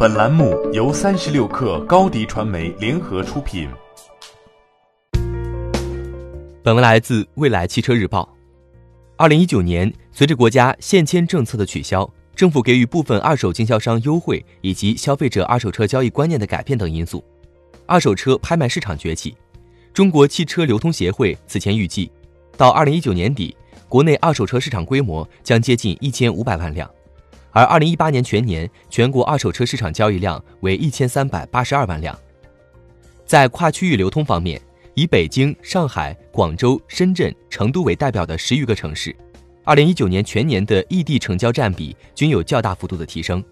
本栏目由三十六克高低传媒联合出品。本文来自未来汽车日报。二零一九年，随着国家限迁政策的取消，政府给予部分二手经销商优惠，以及消费者二手车交易观念的改变等因素，二手车拍卖市场崛起。中国汽车流通协会此前预计，到二零一九年底，国内二手车市场规模将接近一千五百万辆。而二零一八年全年全国二手车市场交易量为一千三百八十二万辆。在跨区域流通方面，以北京、上海、广州、深圳、成都为代表的十余个城市，二零一九年全年的异地成交占比均有较大幅度的提升。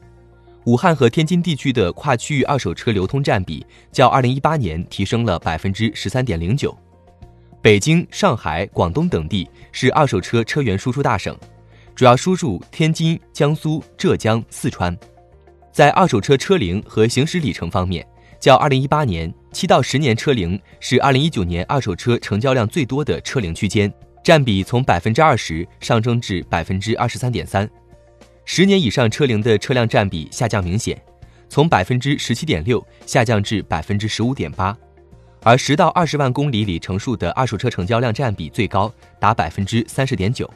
武汉和天津地区的跨区域二手车流通占比较二零一八年提升了百分之十三点零九。北京、上海、广东等地是二手车车源输出大省。主要输入天津、江苏、浙江、四川，在二手车车龄和行驶里程方面，较二零一八年七到十年车龄是二零一九年二手车成交量最多的车龄区间，占比从百分之二十上升至百分之二十三点三。十年以上车龄的车辆占比下降明显，从百分之十七点六下降至百分之十五点八，而十到二十万公里里程数的二手车成交量占比最高，达百分之三十点九。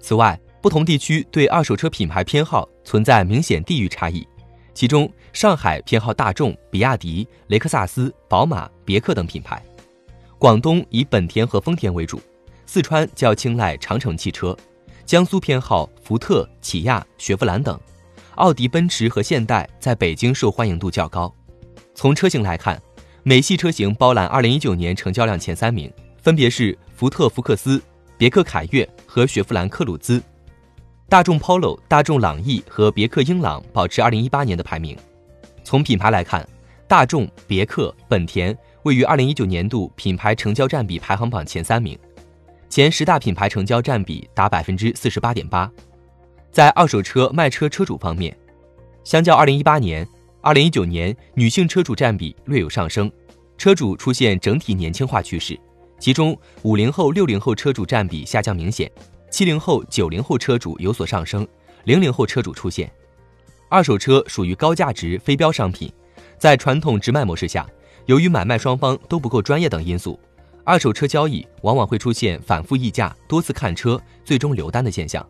此外，不同地区对二手车品牌偏好存在明显地域差异，其中上海偏好大众、比亚迪、雷克萨斯、宝马、别克等品牌，广东以本田和丰田为主，四川较青睐长城汽车，江苏偏好福特、起亚、雪佛兰等，奥迪、奔驰和现代在北京受欢迎度较高。从车型来看，美系车型包揽2019年成交量前三名，分别是福特福克斯、别克凯越和雪佛兰克鲁兹。大众 Polo、大众朗逸和别克英朗保持2018年的排名。从品牌来看，大众、别克、本田位于2019年度品牌成交占比排行榜前三名，前十大品牌成交占比达百分之四十八点八。在二手车卖车车主方面，相较2018年，2019年女性车主占比略有上升，车主出现整体年轻化趋势，其中五零后、六零后车主占比下降明显。七零后、九零后车主有所上升，零零后车主出现。二手车属于高价值非标商品，在传统直卖模式下，由于买卖双方都不够专业等因素，二手车交易往往会出现反复议价、多次看车最终留单的现象。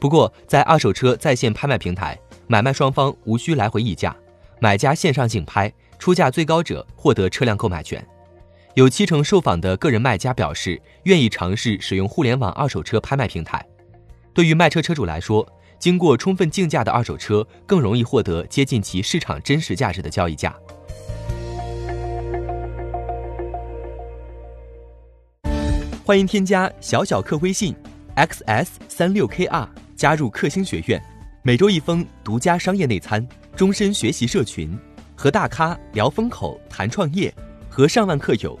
不过，在二手车在线拍卖平台，买卖双方无需来回议价，买家线上竞拍，出价最高者获得车辆购买权。有七成受访的个人卖家表示愿意尝试使用互联网二手车拍卖平台。对于卖车车主来说，经过充分竞价的二手车更容易获得接近其市场真实价值的交易价。欢迎添加小小客微信，xs 三六 kr，加入克星学院，每周一封独家商业内参，终身学习社群，和大咖聊风口，谈创业，和上万客友。